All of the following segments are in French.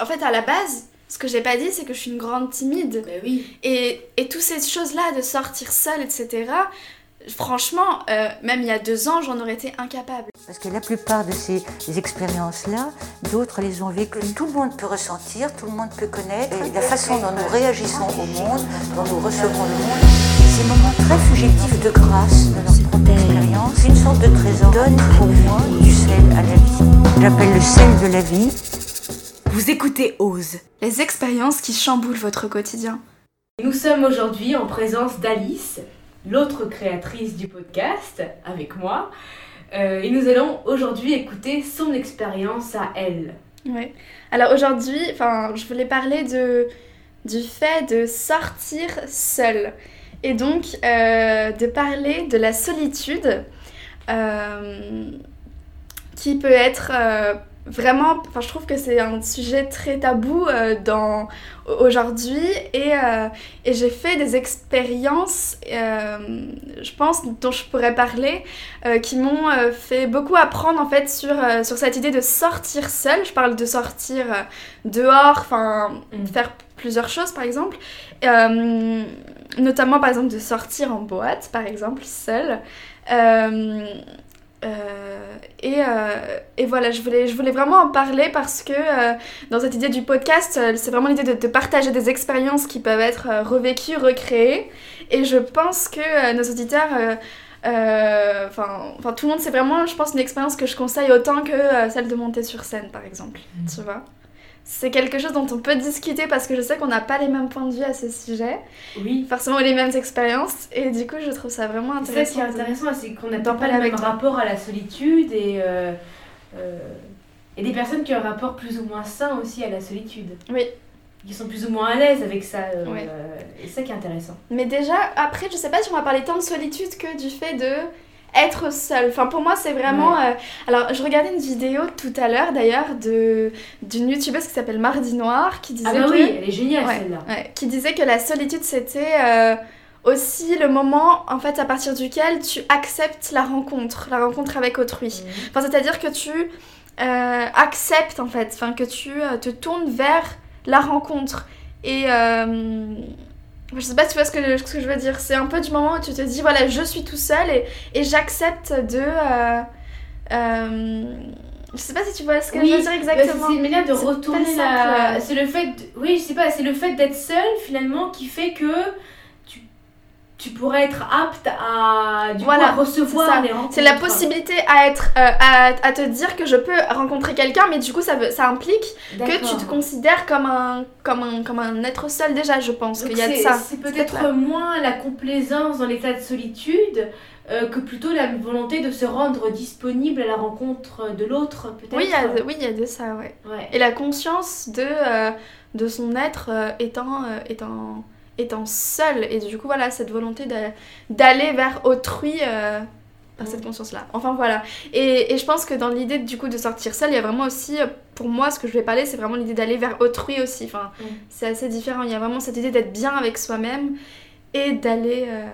en fait, à la base, ce que j'ai pas dit, c'est que je suis une grande timide. Bah oui. Et, et toutes ces choses-là, de sortir seule, etc., franchement, euh, même il y a deux ans, j'en aurais été incapable. Parce que la plupart de ces expériences-là, d'autres les ont vécues. Tout le monde peut ressentir, tout le monde peut connaître. Et la façon dont nous réagissons au monde, dont nous recevons le monde, ces moments très fugitifs de grâce de notre propre expérience, une sorte de trésor, donne pour moi du sel à la vie. J'appelle le sel de la vie. Vous écoutez Ose. Les expériences qui chamboulent votre quotidien. Nous sommes aujourd'hui en présence d'Alice, l'autre créatrice du podcast, avec moi. Euh, et nous allons aujourd'hui écouter son expérience à elle. Ouais. Alors aujourd'hui, enfin, je voulais parler de du fait de sortir seule et donc euh, de parler de la solitude euh, qui peut être euh, vraiment, enfin je trouve que c'est un sujet très tabou euh, dans aujourd'hui et, euh, et j'ai fait des expériences, euh, je pense, dont je pourrais parler, qui m'ont fait beaucoup apprendre en fait sur, sur cette idée de sortir seule. Je parle de sortir dehors, enfin Mm. faire plusieurs choses par exemple, notamment par exemple de sortir en boîte par exemple seule. Euh, et, euh, et voilà, je voulais, je voulais vraiment en parler parce que euh, dans cette idée du podcast, c'est vraiment l'idée de, de partager des expériences qui peuvent être revécues, recréées. Et je pense que nos auditeurs, enfin tout le monde, c'est vraiment, je pense, une expérience que je conseille autant que celle de monter sur scène, par exemple. Tu vois c'est quelque chose dont on peut discuter parce que je sais qu'on n'a pas les mêmes points de vue à ce sujet, Oui. forcément les mêmes expériences, et du coup je trouve ça vraiment C'est ça intéressant. qui est intéressant, c'est qu'on n'a d'en pas le même toi. rapport à la solitude et, euh, euh, et des personnes qui ont un rapport plus ou moins sain aussi à la solitude. Oui. Qui sont plus ou moins à l'aise avec ça. euh, Oui. et c'est ça qui est intéressant. Mais déjà, après, je sais pas si on va parler tant de solitude que du fait de être seul. Enfin, pour moi, c'est vraiment. euh, Alors, je regardais une vidéo tout à l'heure, d'ailleurs, de d'une youtubeuse qui s'appelle Mardi Noir, qui disait Ah bah que... oui, elle est géniale Ouais, celle-là. ouais, qui disait que la solitude, c'était euh, aussi le moment, en fait, à partir duquel tu acceptes la rencontre, la rencontre avec autrui. Mhm. Enfin, c'est-à-dire que tu euh, acceptes, en fait, enfin, que tu te tournes vers la rencontre. Et je sais pas si tu vois ce que, ce que je veux dire. C'est un peu du moment où tu te dis, voilà, je suis tout seul et, et j'accepte de. euh, euh, je sais pas si tu vois ce que Oui, je veux dire Bah, exactement. c'est une manière de C'est retourner la. C'est le fait. de- Oui, je sais pas, c'est le fait d'être seul finalement qui fait que tu pourrais être apte à, du Voilà, coup, à recevoir les rencontres. C'est la possibilité à être euh, à, à te dire que je peux rencontrer quelqu'un, mais du coup ça, veut, ça implique que tu te considères comme un, comme un, comme un être seul déjà, je pense qu'il y a de ça. C'est peut-être moins la complaisance dans l'état de solitude euh, que plutôt la volonté de se rendre disponible à la rencontre de l'autre, peut-être. Oui, il y a de- oui, il y a de ça, ouais. Ouais. Et la conscience de, euh, de son être étant, étant, étant seul. Et du coup, voilà, cette volonté d'a- d'aller vers autrui euh, par cette conscience-là. Enfin, voilà. Et, et je pense que dans l'idée, du coup, de sortir seul, il y a vraiment aussi, euh, pour moi, ce que je vais parler, c'est vraiment l'idée d'aller vers autrui aussi. Enfin, Mm. c'est assez différent. Il y a vraiment cette idée d'être bien avec soi-même et d'aller euh,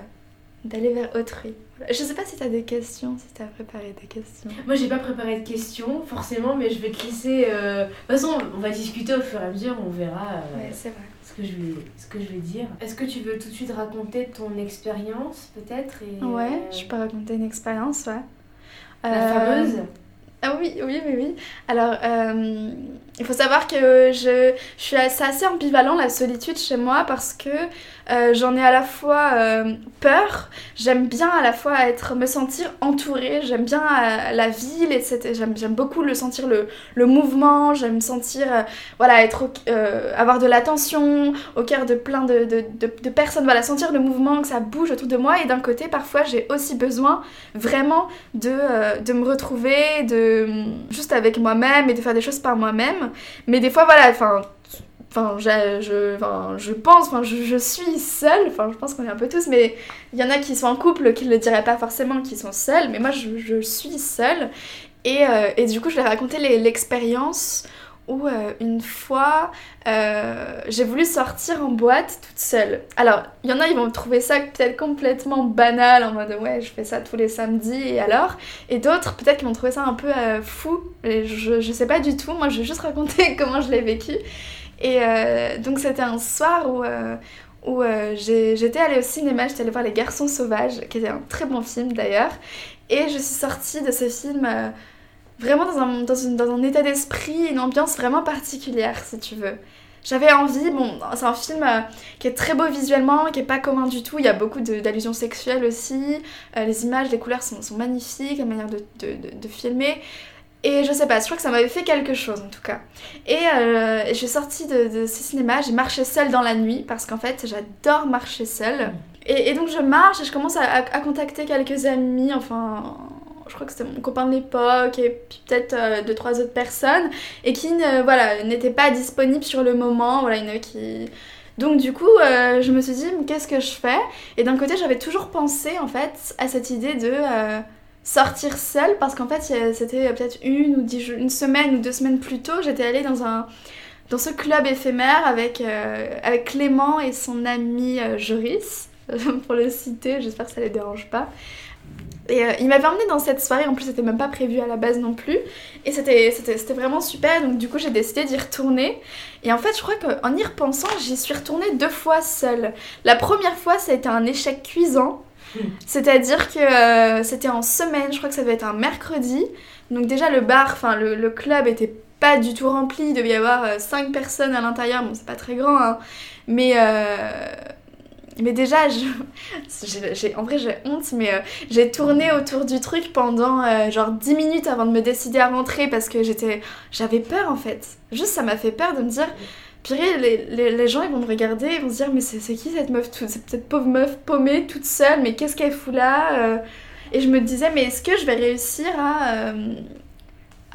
d'aller vers autrui. Je sais pas si tu as des questions, si tu as préparé des questions. Moi, j'ai pas préparé de questions, forcément, mais je vais te laisser. euh, De toute façon, on va discuter au fur et à mesure, on verra euh, Ouais, c'est vrai. Ce, que je vais, ce que je vais dire. Est-ce que tu veux tout de suite raconter ton expérience, peut-être et, Ouais, euh, je peux raconter une expérience, ouais. La Euh, fameuse Ah oui, oui, oui, oui. Alors, euh, il faut savoir que je, je suis assez, assez ambivalent la solitude chez moi parce que euh, j'en ai à la fois euh, peur, j'aime bien à la fois être, me sentir entourée, j'aime bien la ville. J'aime, beaucoup le sentir le, le mouvement, j'aime sentir, voilà, être, avoir de l'attention au cœur de plein de, de, de, de personnes, voilà, sentir le mouvement, que ça bouge autour de moi et d'un côté, parfois, j'ai aussi besoin vraiment de, de me retrouver, de juste avec moi-même et de faire des choses par moi-même. Mais des fois, voilà, enfin, enfin, je, pense, enfin, je, suis seule. Enfin, je pense qu'on est un peu tous, mais il y en a qui sont en couple qui ne le diraient pas forcément, qui sont seuls. Mais moi, je, suis seule. Et, euh, et du coup, je vais raconter les- l'expérience où euh, une fois euh, j'ai voulu sortir en boîte toute seule. Alors, il y en a, ils vont trouver ça peut-être complètement banal, en mode ouais, je fais ça tous les samedis et alors? Et d'autres, peut-être qu'ils vont trouver ça un peu euh, fou. Je, je sais pas du tout, moi je vais juste raconter comment je l'ai vécu. Et donc, c'était un soir où. où j'étais allée au cinéma, j'étais allée voir Les Garçons Sauvages, qui était un très bon film d'ailleurs, et je suis sortie de ce film vraiment dans un, dans, dans un état d'esprit, une ambiance vraiment particulière, si tu veux. J'avais envie, bon, c'est un film euh, qui est très beau visuellement, qui est pas commun du tout, il y a beaucoup d'allusions sexuelles aussi, euh, les images, les couleurs sont, sont, magnifiques, la manière de, de, de, filmer. Et je sais pas, je crois que ça m'avait fait quelque chose en tout cas. Et euh, je suis sortie de, de ce cinéma, j'ai marché seule dans la nuit parce qu'en fait j'adore marcher seule. Et, donc je marche et je commence à, à contacter quelques amis, enfin je crois que c'était mon copain de l'époque et peut-être euh, deux trois autres personnes et qui ne voilà n'étaient pas disponibles sur le moment. Voilà donc du coup euh, je me suis dit qu'est-ce que je fais? Et d'un côté j'avais toujours pensé en fait à cette idée de euh, sortir seule parce qu'en fait c'était peut-être une ou une semaine ou deux semaines plus tôt j'étais allée dans un dans ce club éphémère avec, avec Clément et son ami Joris pour le citer j'espère que ça les dérange pas et euh, il m'avait emmené dans cette soirée, en plus c'était même pas prévu à la base non plus. Et c'était vraiment super, donc du coup j'ai décidé d'y retourner. Et en fait je crois qu'en y repensant, j'y suis retournée deux fois seule. La première fois ça a été un échec cuisant. C'est-à-dire que euh, c'était en semaine, je crois que ça devait être un mercredi. Donc déjà le bar, enfin le, le, club était pas du tout rempli, il devait y avoir 5 euh, personnes à l'intérieur, bon c'est pas très grand, hein. mais mais déjà, je, en vrai, j'ai honte, mais euh, j'ai tourné autour du truc pendant euh, genre 10 minutes avant de me décider à rentrer parce que j'étais, j'avais peur en fait. Juste, ça m'a fait peur de me dire, purée, les, les, gens ils vont me regarder, ils vont se dire, mais c'est qui cette meuf, toute, cette pauvre meuf paumée toute seule, mais qu'est-ce qu'elle fout là euh? Et je me disais, mais est-ce que je vais réussir à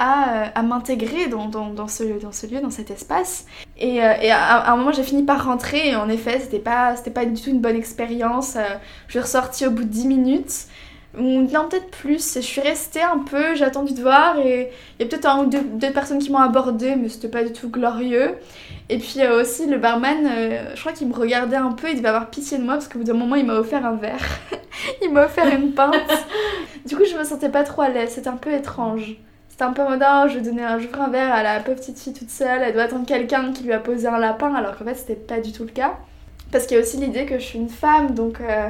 à, à m'intégrer dans, dans, dans, ce, dans ce lieu, dans cet espace. Et, euh, et à, un moment, j'ai fini par rentrer et en effet, c'était pas, pas du tout une bonne expérience. Euh, je suis ressortie au bout de 10 minutes. Non, peut-être plus. Je suis restée un peu, j'ai attendu de voir et il y a peut-être un ou deux, deux, personnes qui m'ont abordé, mais c'était pas du tout glorieux. Et puis euh, aussi, le barman, je crois qu'il me regardait un peu, il devait avoir pitié de moi parce qu'au bout d'un moment, il m'a offert un verre. il m'a offert une pinte. du coup, je me sentais pas trop à l'aise, c'était un peu étrange. C'était un peu moderne, je vais donner un, un verre à la petite fille toute seule, elle doit attendre quelqu'un qui lui a posé un lapin, alors qu'en fait c'était pas du tout le cas. Parce qu'il y a aussi l'idée que je suis une femme, donc euh,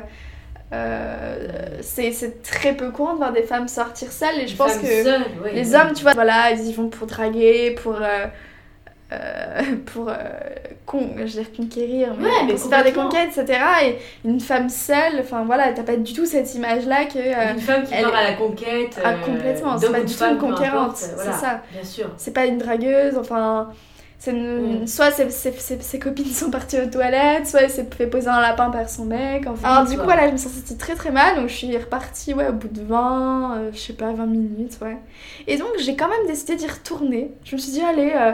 euh, c'est très peu courant de voir des femmes sortir seules, et je pense que les hommes, tu vois, voilà, ils y vont pour draguer, pour. Euh, euh, pour euh, con, je veux dire conquérir, mais, ouais, faire des conquêtes, etc. Et une femme seule, enfin voilà, t'as pas du tout cette image-là que. Euh, une femme qui elle... part à la conquête. Ah, complètement, c'est pas du tout une conquérante, voilà, c'est ça. Bien sûr. C'est pas une dragueuse, enfin. Une... Mm. Soit ses, ses, ses, ses, copines sont parties aux toilettes, soit elle s'est fait poser un lapin par son mec. Enfin. Alors, du coup, voilà, je me suis sentie très très mal, donc je suis repartie ouais, au bout de 20, euh, je sais pas, 20 minutes, ouais. Et donc, j'ai quand même décidé d'y retourner. Je me suis dit, allez, euh,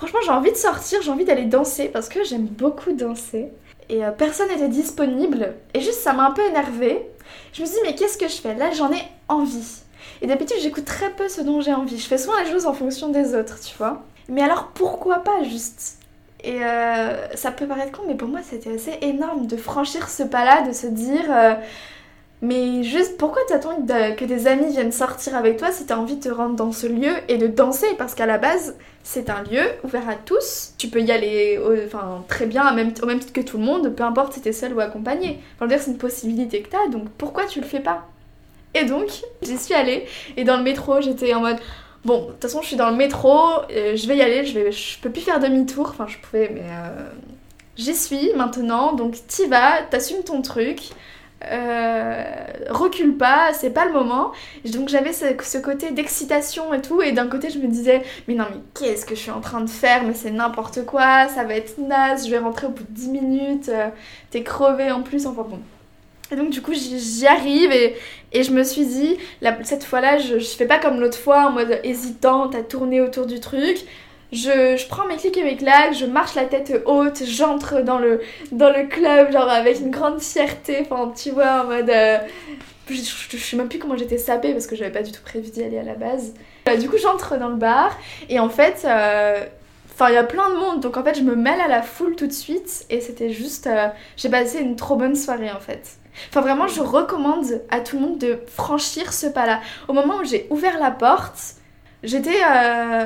Franchement, j'ai envie de sortir, j'ai envie d'aller danser parce que j'aime beaucoup danser. Et euh, personne n'était disponible. Et juste, ça m'a un peu énervée. Je me suis dit, mais qu'est-ce que je fais? Là, j'en ai envie. Et d'habitude, j'écoute très peu ce dont j'ai envie. Je fais souvent les choses en fonction des autres, tu vois. Mais alors, pourquoi pas juste? Et euh, ça peut paraître con, mais pour moi, c'était assez énorme de franchir ce pas-là, de se dire. Euh, mais juste, pourquoi t'attends que des amis viennent sortir avec toi si t'as envie de te rendre dans ce lieu et de danser? Parce qu'à la base, c'est un lieu ouvert à tous. Tu peux y aller enfin, très bien, même, au même titre que tout le monde, peu importe si t'es seul ou accompagné. Enfin, dire, c'est une possibilité que t'as, donc pourquoi tu le fais pas? Et donc, j'y suis allée, et dans le métro, j'étais en mode... Bon, de toute façon, je suis dans le métro, euh, je vais y aller, je, vais, je peux plus faire demi-tour, enfin, je pouvais, mais... Euh, j'y suis maintenant, donc t'y vas, t'assumes ton truc, euh, recule pas, c'est pas le moment. Donc j'avais ce, côté d'excitation et tout, et d'un côté je me disais, mais non, mais qu'est-ce que je suis en train de faire? Mais c'est n'importe quoi, ça va être naze, je vais rentrer au bout de 10 minutes, euh, t'es crevé en plus, enfin bon. Et donc du coup j'y arrive et, je me suis dit, cette fois-là je, je fais pas comme l'autre fois en mode hésitante à tourner autour du truc. Je, je, prends mes clics et mes claques, je marche la tête haute, j'entre dans le, dans le club, genre avec une grande fierté, enfin tu vois, en mode... Euh, je, je, je, sais même plus comment j'étais sapée parce que j'avais pas du tout prévu d'y aller à la base. Euh, du coup j'entre dans le bar et en fait, euh, Enfin, il y a plein de monde, donc en fait, je me mêle à la foule tout de suite. Et c'était juste. J'ai passé une trop bonne soirée en fait. Enfin, vraiment, je recommande à tout le monde de franchir ce pas-là. Au moment où j'ai ouvert la porte, j'étais euh,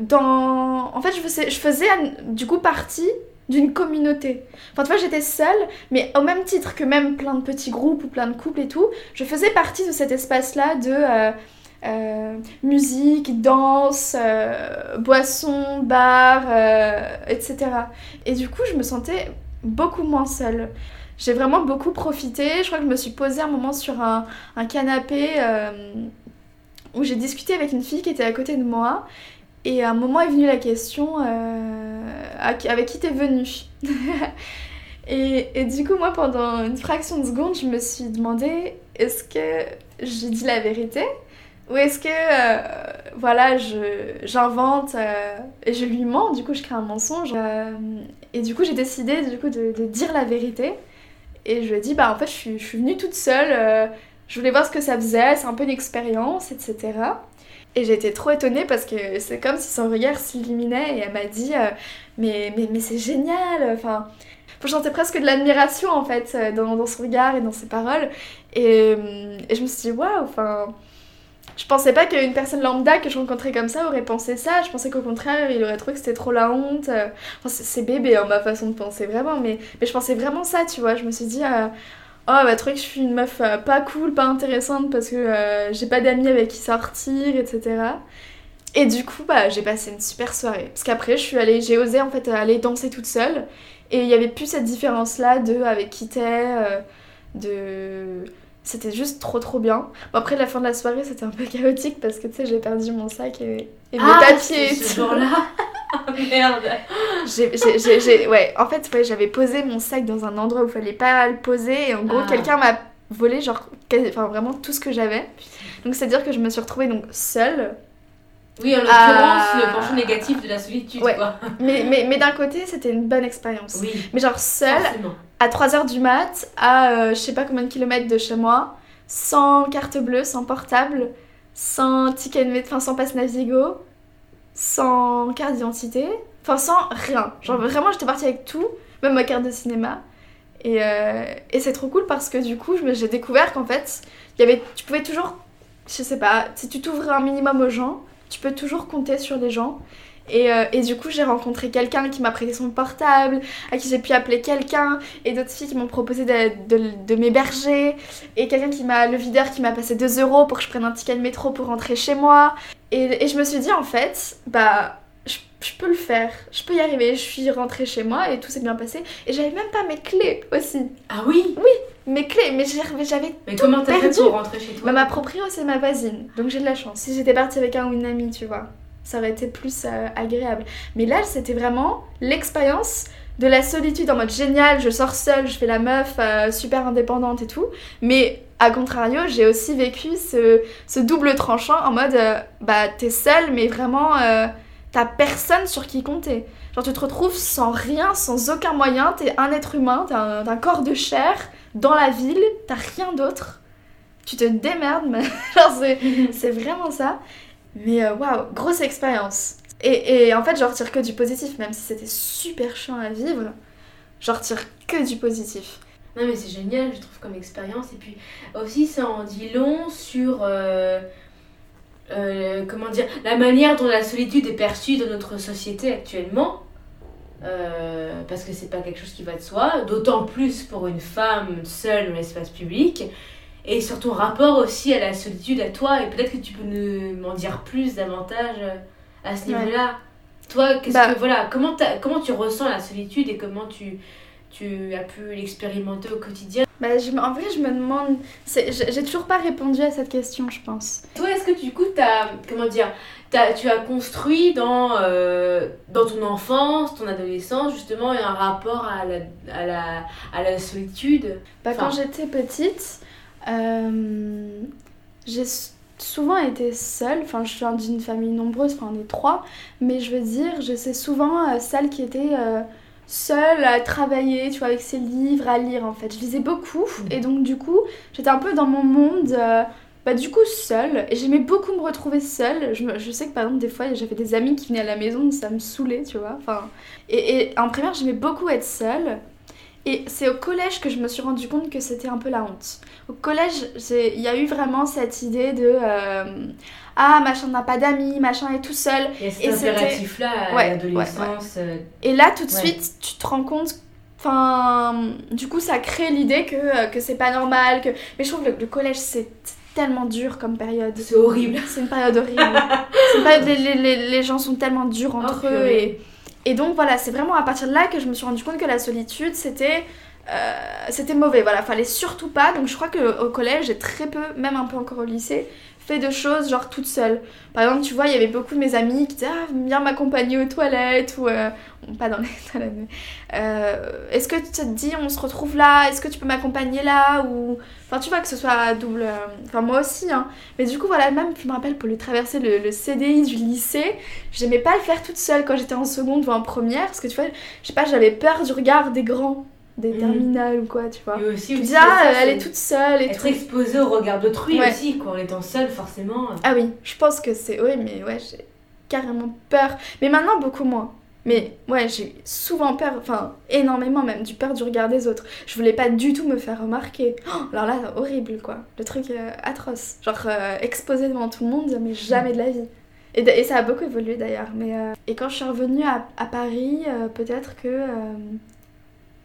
dans. En fait, je faisais, du coup partie d'une communauté. Enfin, tu vois, j'étais seule, mais au même titre que même plein de petits groupes ou plein de couples et tout, je faisais partie de cet espace-là de euh, euh, musique, danse, euh, boisson, bar, etc. Et du coup, je me sentais beaucoup moins seule. J'ai vraiment beaucoup profité. Je crois que je me suis posée un moment sur un, canapé où j'ai discuté avec une fille qui était à côté de moi. Et à un moment est venue la question euh, avec qui t'es venue? Et, et du coup, moi, pendant une fraction de seconde, je me suis demandé est-ce que j'ai dit la vérité? Ou est-ce que, euh, voilà, j'invente euh, et je lui mens, du coup, je crée un mensonge. Et du coup, j'ai décidé, du coup, de, de dire la vérité. Et je lui ai dit, bah, en fait, je suis, je suis venue toute seule, je voulais voir ce que ça faisait, c'est un peu une expérience, etc. Et été trop étonnée parce que c'est comme si son regard s'illuminait et elle m'a dit, euh, mais, mais, mais c'est génial, enfin... Je sentais presque de l'admiration en fait euh, dans, son regard et dans ses paroles. Et, euh, et je me suis dit, waouh, enfin. Je pensais pas qu'une personne lambda que je rencontrais comme ça aurait pensé ça. Je pensais qu'au contraire, il aurait trouvé que c'était trop la honte. Enfin, c'est- bébé, hein, ma façon de penser, vraiment. Mais, mais je pensais vraiment ça, tu vois. Je me suis dit, oh, va trouver que je suis une meuf euh, pas cool, pas intéressante parce que euh, j'ai pas d'amis avec qui sortir, etc. Et du coup, bah, j'ai passé une super soirée. Parce qu'après, je suis allée, j'ai osé en fait aller danser toute seule. Et il y avait plus cette différence-là de avec qui t'es, euh, de... C'était juste trop trop bien. Bon, après, la fin de la soirée, c'était un peu chaotique parce que tu sais, j'ai perdu mon sac et, et mes Ah, papiers ce jour-là Merde J'ai- j'ai- j'ai- j'ai- ouais, en fait, ouais, j'avais posé mon sac dans un endroit où il fallait pas le poser et en gros, Ah. quelqu'un m'a volé genre, enfin vraiment tout ce que j'avais. Donc c'est-à-dire que je me suis retrouvée donc seule. Oui, en l'occurrence, Ah. le penchant négatif de la solitude, Ouais. quoi. Mais, mais, mais d'un côté, c'était une bonne expérience. Oui, Mais genre seule, forcément. à 3h du mat, à euh, je sais pas combien de kilomètres de chez moi, sans carte bleue, sans portable, sans ticket enfin sans passe Navigo, sans carte d'identité, enfin sans rien. Genre vraiment, j'étais partie avec tout, même ma carte de cinéma. Et, euh, et c'est trop cool parce que du coup, j'ai découvert qu'en fait, y avait, tu pouvais toujours, je sais pas, si tu t'ouvres un minimum aux gens, tu peux toujours compter sur les gens. Et, euh, et du coup, j'ai rencontré quelqu'un qui m'a prêté son portable, à qui j'ai pu appeler quelqu'un, et d'autres filles qui m'ont proposé de, de, de m'héberger, et quelqu'un qui m'a, le videur qui m'a passé 2 euros pour que je prenne un ticket de métro pour rentrer chez moi. Et, et je me suis dit, en fait, bah, je, je peux le faire, je peux y arriver. Je suis rentrée chez moi et tout s'est bien passé. Et j'avais même pas mes clés aussi. Ah oui? Mes clés, mais j'avais. Mais comment t'as fait pour rentrer chez toi? Bah, ma proprio, c'est ma voisine, donc j'ai de la chance. Si j'étais partie avec un ou une amie, tu vois, ça aurait été plus euh, agréable. Mais là, c'était vraiment l'expérience de la solitude en mode génial, je sors seule, je fais la meuf euh, super indépendante et tout. Mais à contrario, j'ai aussi vécu ce, ce double tranchant en mode euh, bah t'es seule, mais vraiment t'as personne sur qui compter. Genre tu te retrouves sans rien, sans aucun moyen, t'es un être humain, t'es un, t'as un corps de chair dans la ville, t'as rien d'autre. Tu te démerdes, mais genre c'est vraiment ça. Mais euh, waouh, grosse expérience. Et, et en fait, j'en retire que du positif, même si c'était super chiant à vivre, j'en retire que du positif. Non mais c'est génial, je trouve, comme expérience. Et puis aussi, ça en dit long sur... euh, euh, comment dire La manière dont la solitude est perçue dans notre société actuellement. Parce que c'est pas quelque chose qui va de soi, d'autant plus pour une femme seule dans l'espace public. Et sur ton rapport aussi à la solitude, à toi, et peut-être que tu peux nous- m'en dire plus davantage euh, à ce Ouais. niveau-là. Toi, qu'est-ce Bah. que voilà, comment, comment tu ressens la solitude et comment tu, tu as pu l'expérimenter au quotidien? Bah, je, en vrai, je me demande. J'ai toujours pas répondu à cette question, je pense. Toi, est-ce que du coup, t'as, comment dire, t'as, tu as construit dans, euh, dans ton enfance, ton adolescence, justement, un rapport à la, à la, à la solitude? Bah, Enfin- quand j'étais petite, euh, j'ai souvent été seule. Enfin, je viens d'une famille nombreuse, enfin, on est trois. Mais je veux dire, je sais souvent euh, celle qui était euh, seule à travailler, tu vois, avec ses livres, à lire en fait. Je lisais beaucoup. Mhm. Et donc, du coup, j'étais un peu dans mon monde. bah du coup seule. Et j'aimais beaucoup me retrouver seule. Je, me- je sais que par exemple des fois j'avais des amis qui venaient à la maison, ça me saoulait, tu vois. Enfin, et, et en primaire j'aimais beaucoup être seule. Et c'est au collège que je me suis rendu compte que c'était un peu la honte. Au collège, il y a eu vraiment cette idée de euh, ah machin n'a pas d'amis, machin est tout seul. Cet Et c'était- impératif-là à Ouais, l'adolescence. euh, Et là, tout de suite, tu te rends compte. Enfin, du coup, ça crée l'idée que, euh, que c'est pas normal. Que... Mais je trouve que le, le collège, c'est tellement dur comme période. C'est horrible. C'est une période horrible. C'est une période- les, les- les- les gens sont tellement durs entre Oh, eux. Et, et donc, voilà, c'est vraiment à partir de là que je me suis rendu compte que la solitude, c'était. euh, c'était mauvais, voilà, fallait surtout pas. Donc je crois qu'au collège, j'ai très peu, même un peu encore au lycée, fait de choses genre toute seule. Par exemple, tu vois, il y avait beaucoup de mes amis qui disaient Ah, viens m'accompagner aux toilettes, ou euh, pas dans les toilettes, euh, est-ce que ça te dit on se retrouve là Est-ce que tu peux m'accompagner là Ou enfin, tu vois que ce soit double. euh, Enfin, moi aussi, hein. Mais du coup, voilà, même, je me rappelle pour le traverser le, le CDI du lycée, j'aimais pas le faire toute seule quand j'étais en seconde ou en première, parce que tu vois, je sais pas, j'avais peur du regard des grands, des Mhm. terminales ou quoi, tu vois. Et aussi, dis, ah, elle est toute seule et Être tout. exposé au regard d'autrui Ouais. aussi, quoi. En étant seule, forcément. Ah oui, je pense que c'est. Oui, mais ouais, j'ai carrément peur. Mais maintenant, beaucoup moins. Mais ouais, j'ai souvent peur, enfin énormément même, du peur du regard des autres. Je voulais pas du tout me faire remarquer. Oh, alors là, horrible quoi. Le truc euh, atroce. Genre euh, exposé devant tout le monde, mais jamais de la vie. Et, et ça a beaucoup évolué d'ailleurs. Mais euh, Et quand je suis revenue à, à Paris, euh, peut-être que, euh,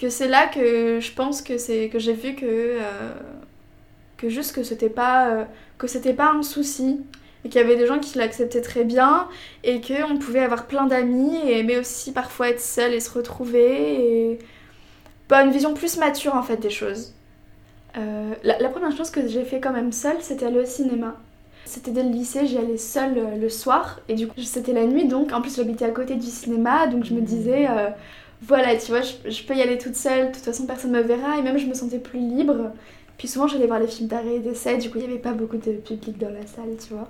que c'est là que je pense que, c'est que j'ai vu que, euh, que juste que c'était pas, euh, que c'était pas un souci et qu'il y avait des gens qui l'acceptaient très bien et qu'on pouvait avoir plein d'amis et mais aussi parfois être seul et se retrouver et bah, une vision plus mature en fait des choses. Euh, la, la première chose que j'ai fait quand même seule, c'était aller au cinéma. C'était dès le lycée, j'y allais seule le soir et du coup c'était la nuit donc en plus j'habitais à côté du cinéma donc je me disais voilà tu vois je, peux y aller toute seule, de toute façon personne me verra et même je me sentais plus libre. Puis souvent j'allais voir les films d'arrêt et d'essai, du coup il n'y avait pas beaucoup de public dans la salle tu vois.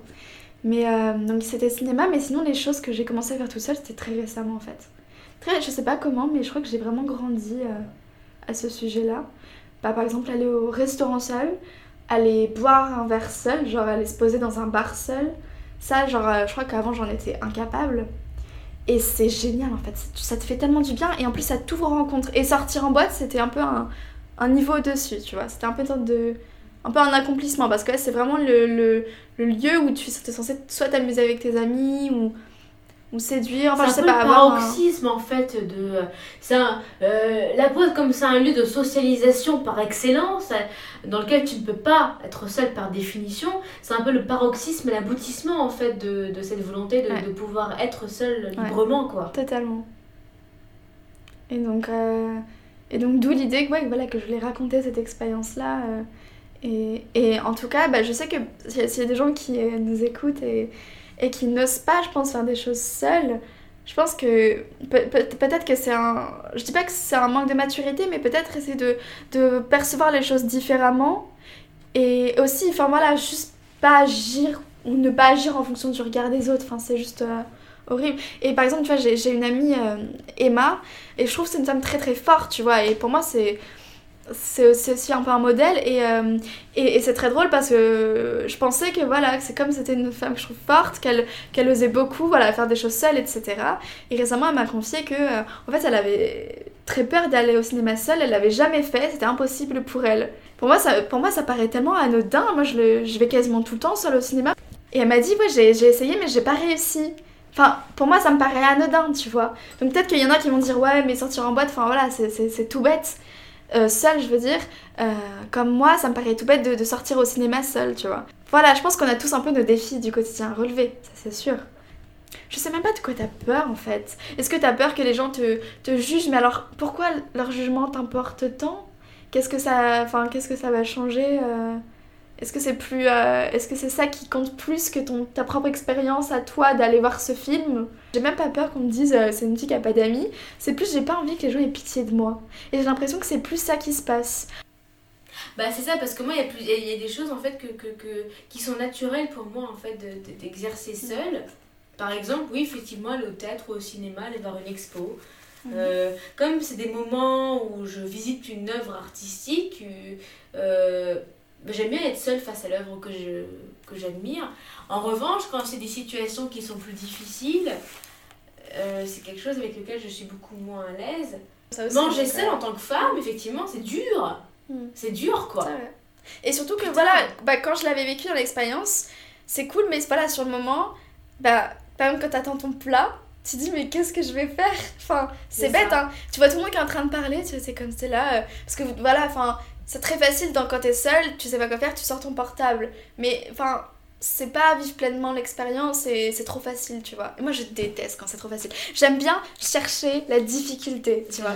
Mais euh, donc c'était cinéma, mais sinon les choses que j'ai commencé à faire toute seule c'était très récemment en fait. Très, je sais pas comment, mais je crois que j'ai vraiment grandi euh, à ce sujet-là. Bah, par exemple aller au restaurant seul, aller boire un verre seul, genre aller se poser dans un bar seul. Ça, genre, euh, je crois qu'avant j'en étais incapable. Et c'est génial en fait, ça te fait tellement du bien et en plus ça t'ouvre aux rencontres. Et sortir en boîte c'était un peu un, niveau au-dessus, tu vois. C'était un peu de. Un peu un accomplissement parce que là, c'est vraiment le, le, le lieu où tu es censé soit t'amuser avec tes amis ou, ou séduire. Enfin, je c'est sais pas, avoir un- paroxysme en fait de c'est un- euh, la boîte comme c'est un lieu de socialisation par excellence euh, dans lequel tu ne peux pas être seul par définition c'est un peu le paroxysme et l'aboutissement en fait de, de cette volonté de, Ouais. de pouvoir être seul Ouais. librement quoi Totalement. Et donc, euh, et donc d'où l'idée que, ouais, voilà, que je voulais raconter cette expérience-là. euh, et, et en tout cas, bah, je sais que s'il y, a- des gens qui euh, nous écoutent et, et qui n'osent pas, je pense, faire des choses seules, je pense que peut- peut- peut-être que c'est un... Je dis pas que c'est un manque de maturité, mais peut-être essayer de, de percevoir les choses différemment. Et aussi, enfin voilà, juste pas agir ou ne pas agir en fonction du regard des autres. Enfin, c'est juste euh, horrible. Et par exemple, tu vois, j'ai j'ai une amie, euh, Emma, et je trouve que c'est une femme très très forte, tu vois. Et pour moi, c'est c'est aussi un peu un modèle. Et, euh, et, et c'est très drôle parce que je pensais que voilà, c'est comme c'était une femme que je trouve forte, qu'elle osait beaucoup, voilà, faire des choses seule, etc. Et récemment, elle m'a confié que, euh, en fait, elle avait très peur d'aller au cinéma seule, elle l'avait jamais fait, c'était impossible pour elle. Pour moi, ça, pour moi, ça paraît tellement anodin. Moi, je, le, je vais quasiment tout le temps seule au cinéma. Et elle m'a dit, ouais, j'ai essayé, mais j'ai pas réussi. Enfin, pour moi, ça me paraît anodin, tu vois. Donc peut-être qu'il y en a qui vont dire, ouais, mais sortir en boîte, enfin voilà, c'est tout bête. Euh, seul, je veux dire. Euh, comme moi, ça me paraît tout bête de, sortir au cinéma seul, tu vois. Voilà, je pense qu'on a tous un peu nos défis du quotidien à ça c'est sûr. Je sais même pas de quoi t'as peur en fait. Est-ce que t'as peur que les gens te, te jugent? Mais alors, pourquoi leur jugement t'importe tant? Qu'est-ce que ça, que ça va changer euh, Est-ce que c'est plus, euh, est-ce que c'est ça qui compte plus que ton ta propre expérience à toi d'aller voir ce film? J'ai même pas peur qu'on me dise euh, c'est une fille qui a pas d'amis. C'est plus j'ai pas envie que les gens aient pitié de moi. Et j'ai l'impression que c'est plus ça qui se passe. Bah c'est ça parce que moi il y, a y des choses en fait que, que, que- qui sont naturelles pour moi en fait de- de- d'exercer seule. Par exemple, oui effectivement aller au théâtre ou au cinéma, aller voir une expo. Euh, comme c'est des moments où je visite une œuvre artistique, euh, j'aime bien être seule face à l'œuvre que je que j'admire. En revanche, quand c'est des situations qui sont plus difficiles, euh, c'est quelque chose avec lequel je suis beaucoup moins à l'aise. Manger seule en tant que femme, effectivement, c'est dur. Hmm. C'est dur, quoi. Et surtout que Putain. voilà, bah, quand je l'avais vécu dans l'expérience, c'est cool, mais voilà, sur le moment, bah, par exemple, quand t'attends ton plat, tu te dis, mais qu'est-ce que je vais faire? Enfin, c'est C'est bête, ça. hein. Tu vois tout le monde qui est en train de parler, tu vois, c'est comme c'est là. euh, parce que voilà, enfin, c'est très facile dans, quand t'es seule, tu sais pas quoi faire, tu sors ton portable. Mais enfin. C'est pas vivre pleinement l'expérience et c'est trop facile, tu vois. Et moi je déteste quand c'est trop facile. J'aime bien chercher la difficulté, tu vois.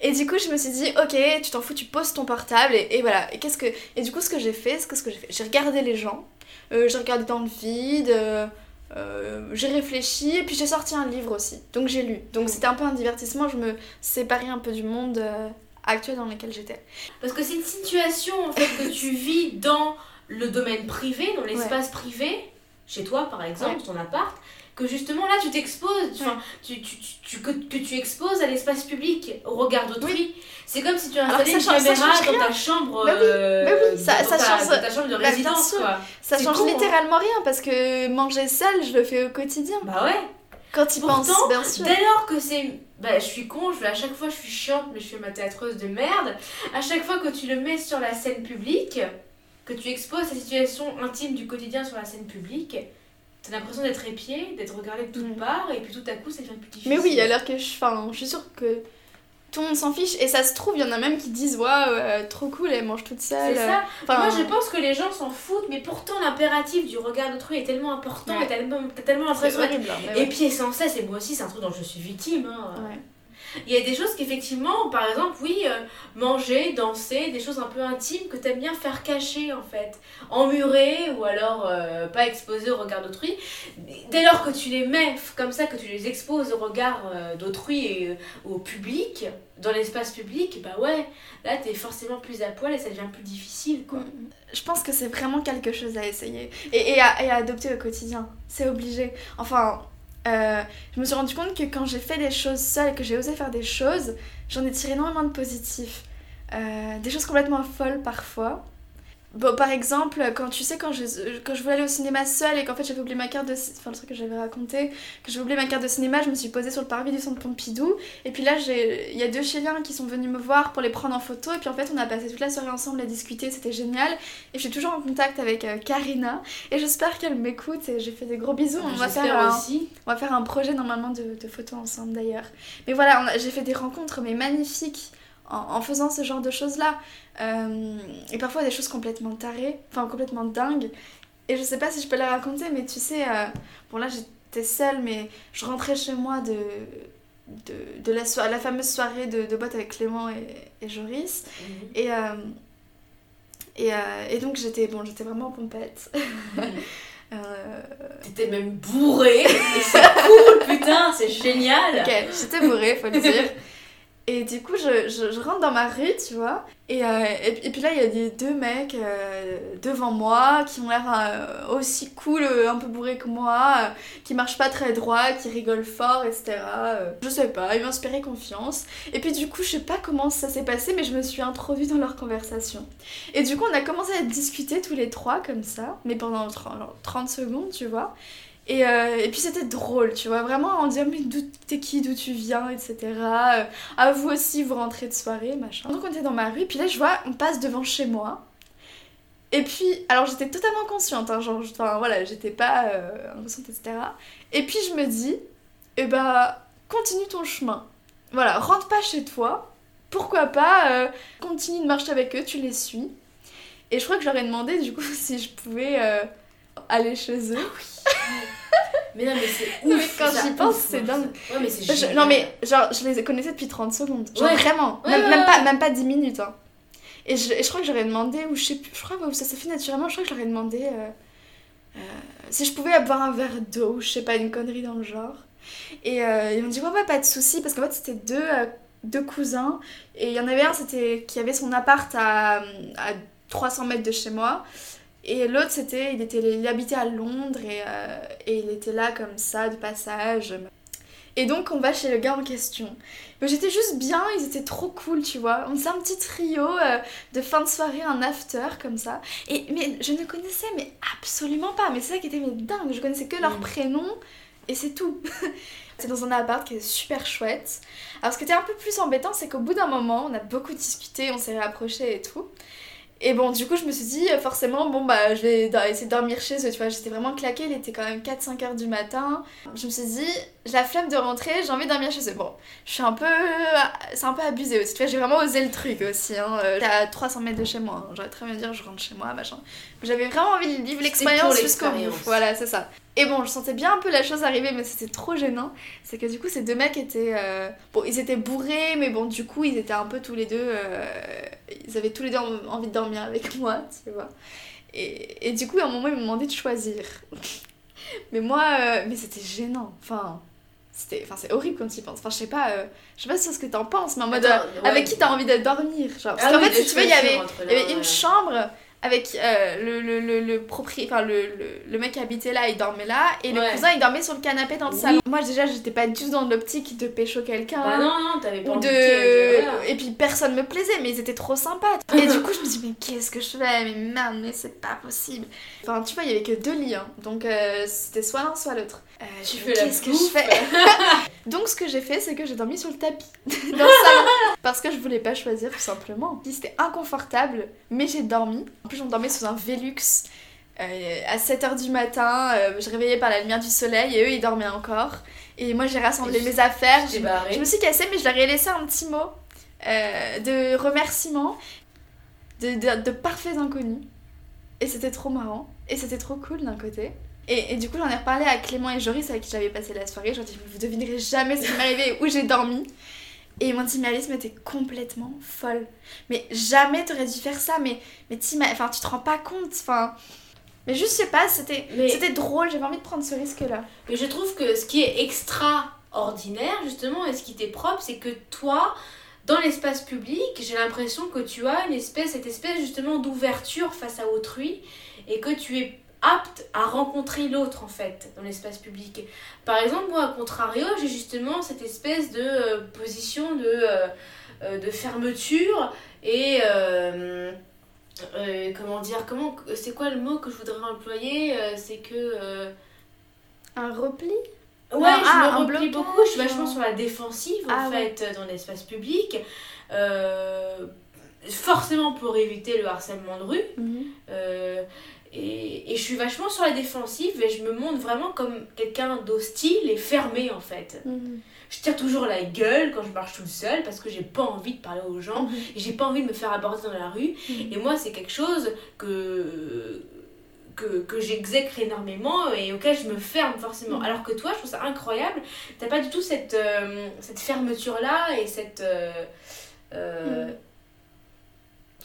Et du coup, je me suis dit, ok, tu t'en fous, tu poses ton portable et, et voilà. Et qu'est-ce que et du coup, ce que j'ai fait, c'est que ce que j'ai fait, j'ai regardé les gens, euh, j'ai regardé dans le vide, euh, euh, j'ai réfléchi et puis j'ai sorti un livre aussi. Donc j'ai lu. Donc c'était un peu un divertissement. Je me séparais un peu du monde euh, actuel dans lequel j'étais. Parce que c'est une situation en fait que tu vis dans le domaine privé, dans l'espace privé, chez toi par exemple, ton appart, que justement là tu t'exposes, tu, tu, tu, tu- que, que tu exposes à l'espace public, au regard d'autrui. C'est comme si tu installais une caméra dans ta chambre, Bah oui, bah oui, de bah, résidence quoi. Ça change con, hein. littéralement rien parce que manger seul, je le fais au quotidien. Bah ouais. Quand Pourtant, penses, bien sûr. Dès lors que c'est. Bah, je suis con, je à chaque fois, je suis chiante, mais je fais ma théâtreuse de merde. À chaque fois que tu le mets sur la scène publique, que tu exposes ta situation intime du quotidien sur la scène publique, t'as l'impression d'être épié, d'être regardé de toutes Mm. parts, et puis tout à coup, ça devient plus difficile. Mais oui, alors que je, enfin, je suis sûre que tout le monde s'en fiche. Et ça se trouve, il y en a même qui disent Waouh, trop cool, elle mange toute seule. C'est ça. Enfin, Moi, je pense que les gens s'en foutent, mais pourtant, l'impératif du regard d'autrui est tellement important, Ouais. et tellement, t'as tellement l'impression hein, ouais. épié sans cesse, et moi aussi, c'est un truc dont je suis victime. Hein. Il y a des choses qu'effectivement, par exemple, oui, euh, manger, danser, des choses un peu intimes que t'aimes bien faire cacher en fait, emmurer ou alors euh, pas exposer au regard d'autrui. Dès lors que tu les mets comme ça, que tu les exposes au regard euh, d'autrui et au public, dans l'espace public, bah ouais, là t'es forcément plus à poil et ça devient plus difficile quoi. Je pense que c'est vraiment quelque chose à essayer et, et à, et à adopter au quotidien. C'est obligé. Enfin, euh, je me suis rendu compte que quand j'ai fait des choses seule, que j'ai osé faire des choses, j'en ai tiré énormément de positifs. Euh, des choses complètement folles parfois. Bon, par exemple, quand tu sais, quand je, quand je voulais aller au cinéma seule et qu'en fait j'avais oublié ma carte de. Enfin, le truc que j'avais raconté, que j'avais oublié ma carte de cinéma, je me suis posée sur le parvis du centre Pompidou. Et puis là, j'ai- il y a deux Chileens qui sont venus me voir pour les prendre en photo. Et puis en fait, on a passé toute la soirée ensemble à discuter, c'était génial. Et je suis toujours en contact avec euh, Karina. Et j'espère qu'elle m'écoute. Et j'ai fait des gros bisous. On va, faire un, aussi. on va faire un projet normalement de, de photos ensemble d'ailleurs. Mais voilà, j'ai fait des rencontres mais magnifiques en, en faisant ce genre de choses-là. Euh, et parfois des choses complètement tarées, enfin complètement dingues. Et je sais pas si je peux les raconter, mais tu sais, euh, bon là j'étais seule, mais je rentrais chez moi de, de, de la, so- la fameuse soirée de, de boîte avec Clément et, et Joris. Et, euh, et, et donc j'étais bon, j'étais vraiment pompette. Euh, T'étais même bourré et c'est cool putain, c'est génial. Ok, j'étais bourrée, faut le dire. Et du coup, je, je, rentre dans ma rue, tu vois. Et, euh, et, et puis là, il y a des deux mecs euh, devant moi qui ont l'air euh, aussi cool, un peu bourrés que moi, qui marchent pas très droit, qui rigolent fort, etc. Je sais pas, ils m'inspiraient confiance. Et puis du coup, je sais pas comment ça s'est passé, mais je me suis introduite dans leur conversation. Et du coup, on a commencé à discuter tous les trois comme ça, mais pendant 30, genre 30 secondes, tu vois. Et, euh, et puis c'était drôle, tu vois, vraiment on dit mais d'où t'es qui, d'où tu viens, etc. Euh, vous aussi, vous rentrez de soirée, machin. Donc on était dans ma rue, puis là je vois, on passe devant chez moi. Et puis, alors j'étais totalement consciente, hein, genre, enfin voilà, j'étais pas euh, inconsciente, etc. Et puis je me dis, eh bah, continue ton chemin. Voilà, rentre pas chez toi, pourquoi pas, euh, continue de marcher avec eux, tu les suis. Et je crois que ai demandé du coup si je pouvais euh, aller chez eux. Mais non mais c'est ouf. mais quand j'y pense, c'est dingue. Ouais mais c'est Je- génial. non mais genre je les connaissais depuis 30 secondes. Genre Ouais. vraiment. Ouais, même, pas, même pas 10 minutes. hein. Et, je, et je crois que j'aurais demandé, ou je sais plus, je crois que ça s'est fait naturellement, je crois que j'aurais demandé euh, euh, si je pouvais avoir un verre d'eau, ou je sais pas, une connerie dans le genre. Et euh, ils m'ont dit ouais ouais pas de souci parce qu'en fait c'était deux, deux cousins et il y en avait un c'était qui avait son appart à, à 300 mètres de chez moi et l'autre c'était il était il habitait à Londres et, euh, et il était là comme ça de passage Et donc on va chez le gars en question. J'étais juste bien, ils étaient trop cool, tu vois. On faisait un petit trio euh, de fin de soirée, un after comme ça. Et mais je ne connaissais mais absolument pas. Mais c'est ça qui était mais dingue. Je connaissais que leur Mm. prénom et c'est tout. c'est dans un appart qui est super chouette. Alors ce qui était un peu plus embêtant, c'est qu'au bout d'un moment, on a beaucoup discuté, on s'est rapprochés et tout. Et bon, du coup, je me suis dit, forcément, bon, bah, je vais essayer de dormir chez eux, tu vois. J'étais vraiment claquée, il était quand même 4-5 heures du matin. Je me suis dit, j'ai la flemme de rentrer, j'ai envie de dormir chez eux. Bon, je suis un peu. C'est un peu abusé aussi, tu vois. J'ai vraiment osé le truc aussi, hein. Euh, à 300 mètres de chez moi, hein. j'aurais très bien dire, je rentre chez moi, machin. J'avais vraiment envie de vivre l'expérience jusqu'au bout. Voilà, c'est ça. Et bon, je sentais bien un peu la chose arriver, mais c'était trop gênant. C'est que du coup, ces deux mecs étaient. euh, Bon, ils étaient bourrés, mais bon, du coup, ils étaient un peu tous les deux. euh, Ils avaient tous les deux en- envie de dormir avec moi, tu vois. Et, et du coup, à un moment, ils m'ont demandé de choisir. mais moi, euh, mais c'était gênant. Enfin. C'était, enfin, c'est horrible quand tu y penses. Enfin, je sais pas, euh, je sais pas sur ce que t'en penses, mais en mode, Attends, euh, ouais. avec qui t'as envie de dormir, genre. Parce Ah qu'en oui, fait, si tu veux, il y avait, y une chambre avec euh, le, le, le, le propri... enfin, le, le, le mec qui habitait là, il dormait là, et le cousin, il dormait sur le canapé dans le Oui. salon. Moi, déjà, j'étais pas du tout dans l'optique de pécho quelqu'un. Bah non, non, t'avais pas ou de... Et puis personne me plaisait, mais ils étaient trop sympas. Et du coup, je me dis, mais qu'est-ce que je fais? Mais merde, mais c'est pas possible. Enfin, tu vois, il y avait que deux lits, hein. donc euh, c'était soit l'un, soit l'autre. Euh, Tu fais qu'est-ce que je fais Donc, ce que j'ai fait, c'est que j'ai dormi sur le tapis dans le salon. Parce que je voulais pas choisir, tout simplement. C'était inconfortable, mais j'ai dormi. En plus, on dormait sous un Velux. euh, à 7h du matin, euh, je réveillais par la lumière du soleil et eux ils dormaient encore. Et moi j'ai rassemblé mes affaires, je, je me suis cassée, mais je leur ai laissé un petit mot euh, de remerciement de, de, de parfaits inconnus. Et c'était trop marrant. Et c'était trop cool d'un côté. Et, et du coup, j'en ai reparlé à Clément et Joris avec qui j'avais passé la soirée. Je leur ai dit, vous devinerez jamais ce qui m'est arrivé et où j'ai dormi. Et ils m'ont dit, t'es complètement folle. Mais jamais t'aurais dû faire ça. Mais, mais enfin, tu te rends pas compte. Enfin. Mais juste, je sais pas, c'était Mais- drôle. J'avais envie de prendre ce risque-là. Mais je trouve que ce qui est extraordinaire, justement, et ce qui t'est propre, c'est que toi, dans l'espace public, j'ai l'impression que tu as une espèce, cette espèce justement d'ouverture face à autrui et que tu es apte à rencontrer l'autre en fait dans l'espace public. Par exemple, moi, à contrario, j'ai justement cette espèce de euh, position de, euh, euh, de fermeture et. euh, comment dire comment c'est quoi le mot que je voudrais employer c'est que Un repli? Ouais, Ah, je ah, me replie blocage, beaucoup, je suis vachement sur la défensive Ah en ouais. fait dans l'espace public. Forcément pour éviter le harcèlement de rue. Euh, et, et je suis vachement sur la défensive et je me montre vraiment comme quelqu'un d'hostile et fermé en fait. Je tire toujours la gueule quand je marche toute seule parce que j'ai pas envie de parler aux gens et j'ai pas envie de me faire aborder dans la rue. Et moi, c'est quelque chose que, que, que j'exècre énormément et auquel je me ferme forcément. Mhm. Alors que toi, je trouve ça incroyable. T'as pas du tout cette, euh, cette fermeture-là et cette. euh, euh, Mhm.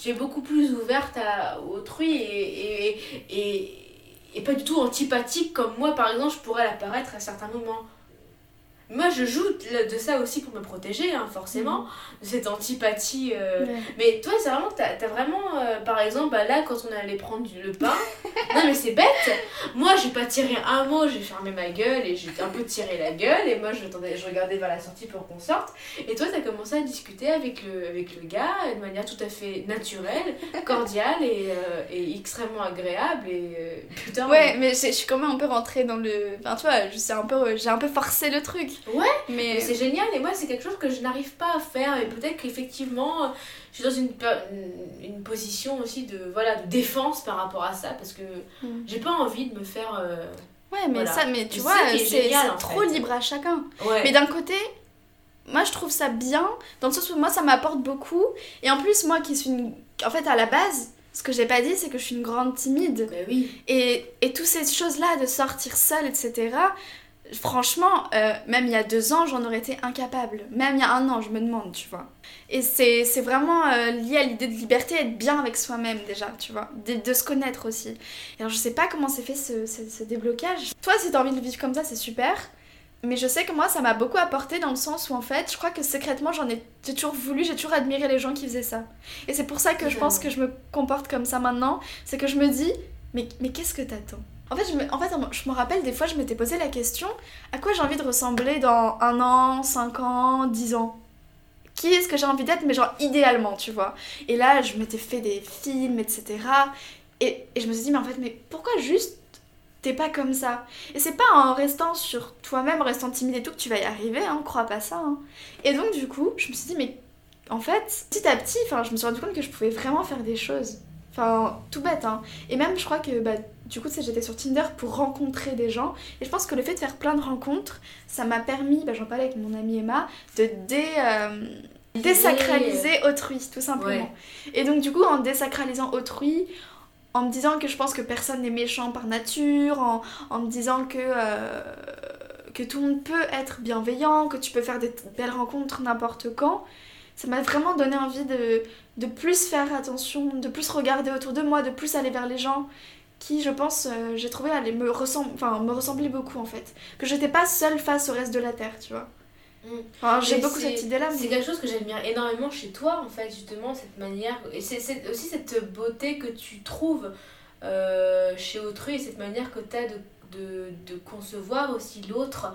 Tu es beaucoup plus ouverte à autrui et, et, et, pas du tout antipathique comme moi, par exemple, je pourrais l'apparaître à certains moments. Moi, je joue de ça aussi pour me protéger, hein, forcément, de cette antipathie. euh, Ouais. mais toi, c'est vraiment t'as as vraiment, euh, par exemple, bah là, quand on allait prendre du- le pain, non mais c'est bête, moi j'ai pas tiré un mot, j'ai fermé ma gueule et j'ai un peu tiré la gueule et moi je, je regardais vers la sortie pour qu'on sorte. Et toi, t'as commencé à discuter avec le, avec le gars de manière tout à fait naturelle, cordiale et, euh, et extrêmement agréable. Et putain, Ouais, mais j'ai- je suis quand même un peu rentrée dans le. Enfin, tu vois, je sais un peu, j'ai un peu forcé le truc. Ouais, Mais. Mais c'est génial et moi c'est quelque chose que je n'arrive pas à faire et peut-être qu'effectivement euh, je suis dans une, une, position aussi de, voilà, de défense par rapport à ça parce que Mm. j'ai pas envie de me faire... euh, Ouais, mais Voilà. ça, mais tu vois, c'est trop fait. libre à chacun. Ouais. Mais d'un côté, moi je trouve ça bien, dans le sens où moi ça m'apporte beaucoup. Et en plus, moi qui suis une. En fait, à la base, ce que j'ai pas dit, c'est que je suis une grande timide. Bah oui. Et, et toutes ces choses-là, de sortir seule, etc., franchement, euh, même il y a deux ans, j'en aurais été incapable. Même il y a un an, je me demande, tu vois. Et c'est vraiment euh, lié à l'idée de liberté, être bien avec soi-même déjà, tu vois. De, se connaître aussi. Alors je sais pas comment s'est fait ce, ce- ce déblocage. Toi, si t'as envie de vivre comme ça, c'est super. Mais je sais que moi, ça m'a beaucoup apporté dans le sens où, en fait, je crois que secrètement, j'en ai, toujours voulu, j'ai toujours admiré les gens qui faisaient ça. Et c'est pour ça que je pense que je me comporte comme ça maintenant. C'est que je me dis, mais, mais qu'est-ce que t'attends? En fait, je me, en fait, je me rappelle des fois, je m'étais posé la question à quoi j'ai envie de ressembler dans un an, cinq ans, dix ans? Qui est-ce que j'ai envie d'être, mais genre idéalement, tu vois? Et là, je m'étais fait des films, etc. Et, et je me suis dit, mais en fait, mais pourquoi juste t'es pas comme ça? Et c'est pas en restant sur toi-même, restant timide et tout, que tu vas y arriver, hein, crois pas ça. Hein. Et donc, du coup, je me suis dit, mais en fait, petit à petit, je me suis rendu compte que je pouvais vraiment faire des choses. Enfin, tout bête, hein. Et même, je crois que, bah, du coup, j'étais sur Tinder pour rencontrer des gens. Et je pense que le fait de faire plein de rencontres, ça m'a permis, bah, j'en parlais avec mon amie Emma, de dé, euh, désacraliser autrui, tout simplement. Et donc, du coup, en désacralisant autrui, en me disant que je pense que personne n'est méchant par nature, en, en me disant que, euh, que tout le monde peut être bienveillant, que tu peux faire des belles rencontres n'importe quand, ça m'a vraiment donné envie de, de plus faire attention, de plus regarder autour de moi, de plus aller vers les gens qui, je pense, euh, j'ai trouvé aller me, enfin, me ressembler beaucoup en fait. Que j'étais pas seule face au reste de la Terre, tu vois. Mm. j'ai beaucoup cette idée-là. C'est quelque chose que j'admire énormément chez toi, en fait, justement, cette manière. Et c'est aussi cette beauté que tu trouves euh, chez autrui et cette manière que tu as de, de, de, concevoir aussi l'autre.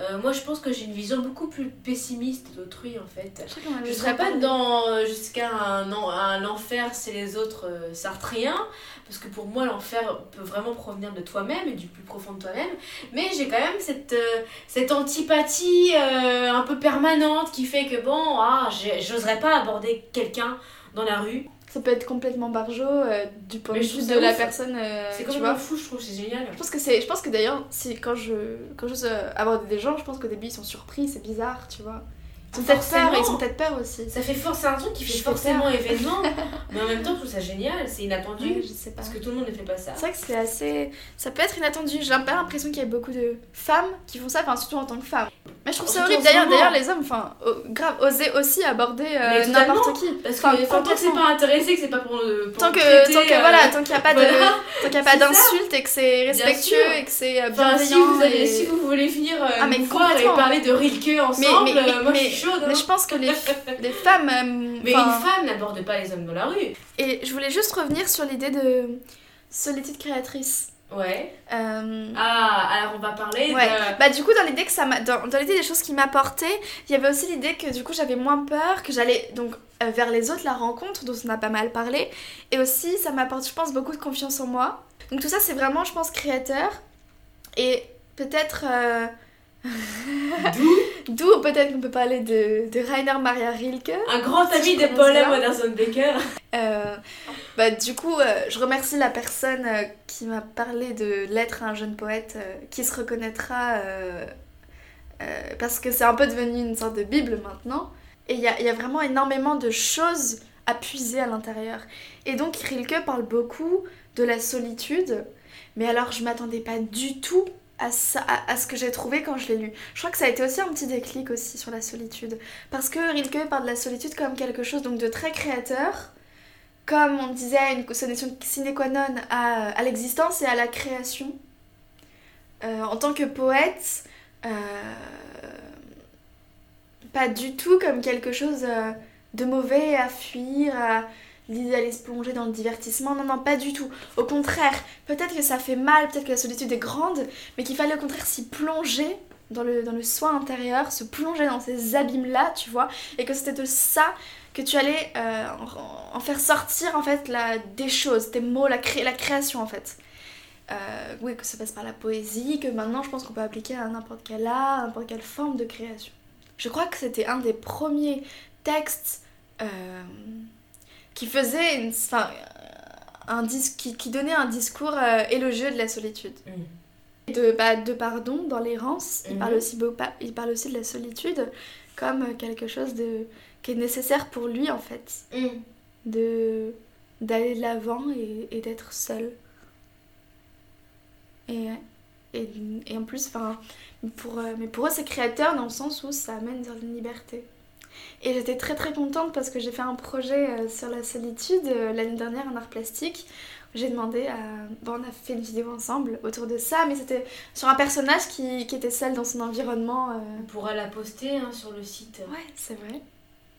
Euh, moi, je pense que j'ai une vision beaucoup plus pessimiste d'autrui, en fait. Je ne serais pas dans jusqu'à un, un enfer, c'est les autres sartriens, parce que pour moi, l'enfer peut vraiment provenir de toi-même et du plus profond de toi-même. Mais j'ai quand même cette, cette antipathie un peu permanente qui fait que, bon, ah, j'oserais pas aborder quelqu'un dans la rue. Ça peut être complètement barjot euh, du point de vue de la personne euh, c'est complètement fou je trouve c'est génial. Je pense que c'est je pense que d'ailleurs si quand je quand j'ose aborder des gens je pense qu'au début ils sont surpris c'est bizarre tu vois peut-être peur ils ont peut-être peur aussi. Ça fait forcément un truc qui fait forcément événement mais en même temps je trouve ça génial c'est inattendu. Je sais pas. Parce que tout le monde ne fait pas ça. C'est vrai que c'est assez ça peut être inattendu. J'ai pas l'impression qu'il y a beaucoup de femmes qui font ça enfin surtout en tant que femme mais je trouve ça horrible. D'ailleurs, d'ailleurs, les hommes, enfin, grave, oser aussi aborder euh, n'importe qui. Parce que tant que c'est pas intéressé, que c'est pas pour, pour tant que tant que euh, voilà, tant qu'il n'y a pas de tant qu'il y a pas d'insultes et que c'est respectueux et que c'est euh, bienveillant. si vous avez, si vous voulez finir ah, mais une fois et parler de Rilke ensemble, mais, moi je suis chaude. Mais je pense que les les femmes. mais une femme n'aborde pas les hommes dans la rue. Et je voulais juste revenir sur l'idée de solitude créatrice. Ouais. Euh... Ah, alors on va parler ouais. de... Bah du coup, dans l'idée que ça m'a... Dans, dans l'idée des choses qui m'apportaient, il y avait aussi l'idée que du coup j'avais moins peur, que j'allais donc euh, vers les autres, la rencontre, dont on a pas mal parlé. Et aussi, ça m'apporte, je pense, beaucoup de confiance en moi. Donc tout ça, c'est vraiment, je pense, créateur. Et peut-être... Euh, D'où peut-être qu'on peut parler de, de Rainer Maria Rilke. Un grand ami de Paul Moderson Becker. Euh, bah, du coup, euh, je remercie la personne euh, qui m'a parlé de l'être un jeune poète qui se reconnaîtra parce que c'est un peu devenu une sorte de Bible maintenant. Et il y a, y a, vraiment énormément de choses à puiser à l'intérieur. Et donc Rilke parle beaucoup de la solitude, mais alors je m'attendais pas du tout à, ce que j'ai trouvé quand je l'ai lu. Je crois que ça a été aussi un petit déclic aussi sur la solitude. Parce que Rilke parle de la solitude comme quelque chose donc de très créateur, comme on disait, une condition sine qua non à, à l'existence et à la création. Euh, en tant que poète, euh, pas du tout comme quelque chose euh, de mauvais à fuir, à l'idée d'aller se plonger dans le divertissement. Non, non, pas du tout. Au contraire, peut-être que ça fait mal, peut-être que la solitude est grande, mais qu'il fallait au contraire s'y plonger dans le, dans le soin intérieur, se plonger dans ces abîmes-là, tu vois, et que c'était de ça que tu allais euh, en, faire sortir en fait des choses, tes mots, la, cré, la création en fait. Euh, oui, que ça passe par la poésie, que maintenant je pense qu'on peut appliquer à n'importe quel art, n'importe quelle forme de création. Je crois que c'était un des premiers textes euh, qui faisait une, enfin, un disque qui, qui, donnait un discours euh, élogieux de la solitude. Mm. De, bah, de pardon dans l'errance, il, parle mm. aussi, il parle aussi de la solitude comme quelque chose de, qui est nécessaire pour lui en fait. Mm. De d'aller de l'avant et, et d'être seul. Et, et, et en plus, enfin, pour, euh, mais pour eux, c'est créateur dans le sens où ça amène vers une liberté. Et j'étais très très contente parce que j'ai fait un projet euh, sur la solitude euh, l'année dernière en art plastique. J'ai demandé à. Bon, on a fait une vidéo ensemble autour de ça, mais c'était sur un personnage qui, qui, était seul dans son environnement. Euh. On pourra la poster hein, sur le site. Ouais, c'est vrai.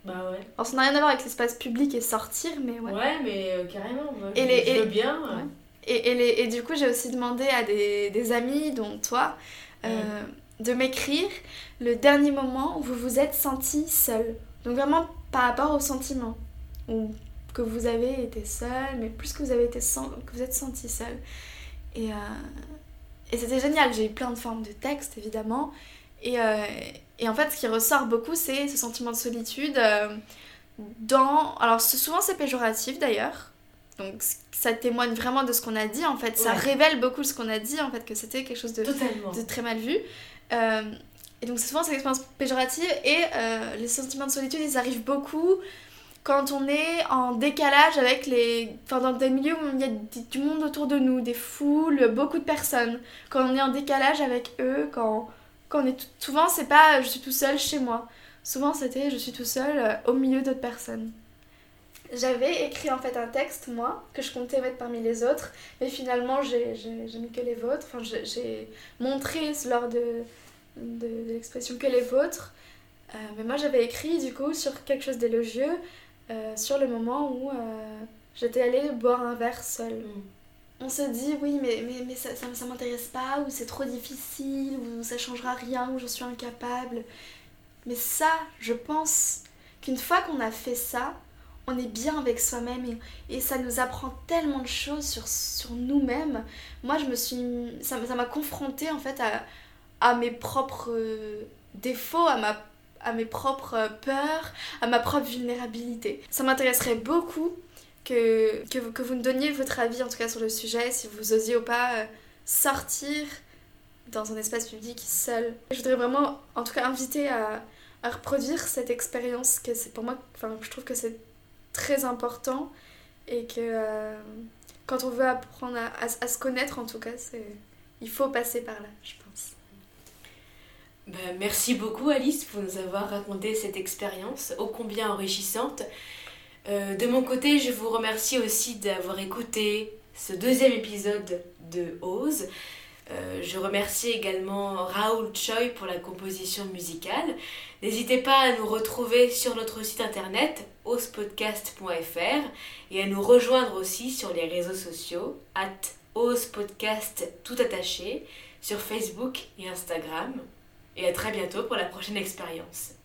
Bah ouais. Alors ça n'a rien à voir avec l'espace public et sortir, mais ouais. Ouais, mais carrément. Moi, et je, les, veux bien. Et, et, les- et du coup, j'ai aussi demandé à des, des amis, dont toi, euh, de m'écrire le dernier moment où vous vous êtes senti seul. Donc vraiment par rapport au sentiment. Ou que vous avez été seul, mais plus que vous avez été que vous êtes senti seul. Et, euh, et c'était génial. J'ai eu plein de formes de textes, évidemment. Et, euh, et en fait, ce qui ressort beaucoup, c'est ce sentiment de solitude. euh, dans... Alors souvent c'est péjoratif d'ailleurs. Donc ça témoigne vraiment de ce qu'on a dit en fait. Ça révèle beaucoup ce qu'on a dit en fait, que c'était quelque chose de, très mal vu. Euh, et donc c'est souvent cette expérience péjorative et euh, les sentiments de solitude ils arrivent beaucoup quand on est en décalage avec les... Enfin dans des milieux où il y a du- monde autour de nous, des foules, beaucoup de personnes. Quand on est en décalage avec eux, quand, quand on est... tout- Souvent c'est pas je suis tout seul chez moi. Souvent c'était je suis tout seul euh, au milieu d'autres personnes. J'avais écrit en fait un texte, moi, que je comptais mettre parmi les autres, mais finalement j'ai mis que les vôtres. Enfin, j'ai- montré lors de, de, de l'expression que les vôtres. Euh, mais moi j'avais écrit du coup sur quelque chose d'élogieux, euh, sur le moment où euh, j'étais allée boire un verre seule. Mm. On se dit oui mais, mais, mais ça, ça, ça m'intéresse pas, ou c'est trop difficile, ou ça changera rien, ou je suis incapable. Mais ça, je pense qu'une fois qu'on a fait ça, on est bien avec soi-même et, ça nous apprend tellement de choses sur, nous-mêmes. Moi, je me suis. Ça m'a confrontée en fait à, mes propres euh, défauts, à, mes propres euh, peurs, à ma propre vulnérabilité. Ça m'intéresserait beaucoup que, que vous me donniez votre avis en tout cas sur le sujet, si vous osiez ou pas euh, sortir dans un espace public seul. Je voudrais vraiment en tout cas inviter à, à reproduire cette expérience que c'est pour moi, enfin je trouve que c'est très important et que euh, quand on veut apprendre à, se connaître en tout cas, il faut passer par là, je pense. Ben, merci beaucoup Alice pour nous avoir raconté cette expérience ô combien enrichissante. Euh, de mon côté, je vous remercie aussi d'avoir écouté ce deuxième épisode de Ose. Euh, je remercie également Raoul Choi pour la composition musicale. N'hésitez pas à nous retrouver sur notre site internet ospodcast.fr et à nous rejoindre aussi sur les réseaux sociaux at ospodcast tout attaché sur Facebook et Instagram. Et à très bientôt pour la prochaine expérience.